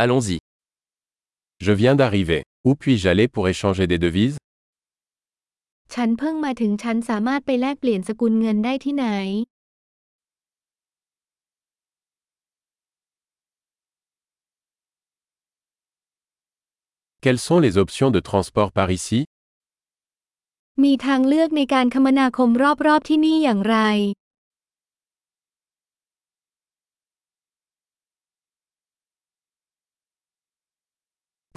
Allons-y. Je viens d'arriver. Où puis-je aller pour échanger des devises ฉันเพิ่งมาถึงฉันสามารถไปแลกเปลี่ยนสกุลเงินได้ที่ไหน Quelles sont les options de transport par ici มีทางเลือกในการคมนาคมรอบๆที่นี่อย่างไร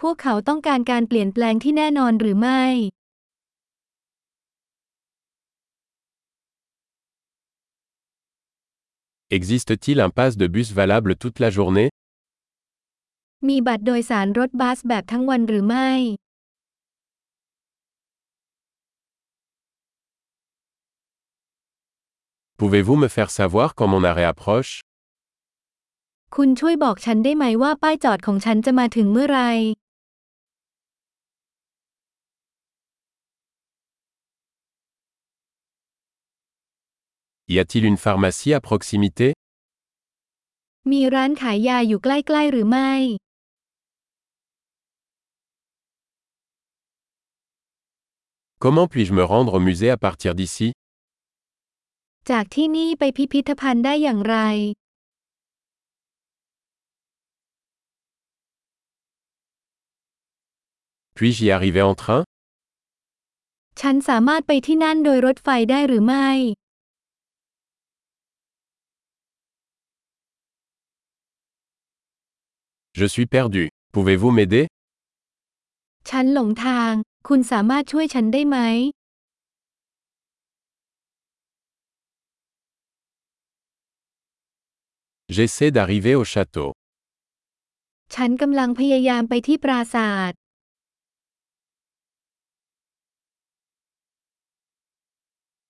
พวกเขาต้องการการเปลี่ยนแปลงที่แน่นอนหรือไม่ Existe-t-il un pass de bus valable toute la journée มีบัตรโดยสารรถบัสแบบทั้งวันหรือไม่ Pouvez-vous me faire savoir quand mon arrêt approche คุณช่วยบอกฉันได้ไหมว่าป้ายจอดของฉันจะมาถึงเมื่อไหร Y a-t-il une pharmacie à proximité มีร้านขายยาอยู่ใกล้ ๆ หรือไม่ Comment puis-je me rendre au musée à partir d'ici จากที่นี่ไปพิพิธภัณฑ์ได้อย่างไร Puis-je y arriver en train ฉันสามารถไปที่นั่นโดยรถไฟได้หรือไม่ Je suis perdu. Pouvez-vous m'aider ฉันหลงทาง คุณสามารถช่วยฉันได้ไหม J'essaie d'arriver au château. ฉันกำลังพยายามไปที่ปราสาท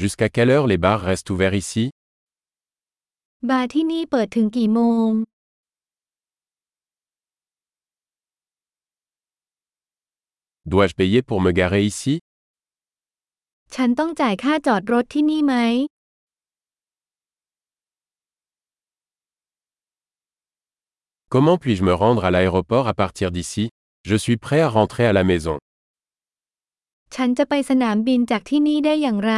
Jusqu'à quelle heure les bars restent ouverts ici บาร์ที่นี่เปิดถึงกี่โมง Dois-je payer pour me garer ici ฉันต้องจ่ายค่าจอดรถที่นี่ไหม Comment puis-je me rendre à l'aéroport à partir d'ici Je suis prêt à rentrer à la maison. ฉันจะไปสนามบินจากที่นี่ได้อย่างไร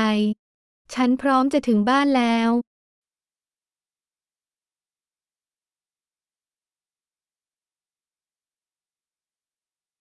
ฉันพร้อมจะถึงบ้านแล้ว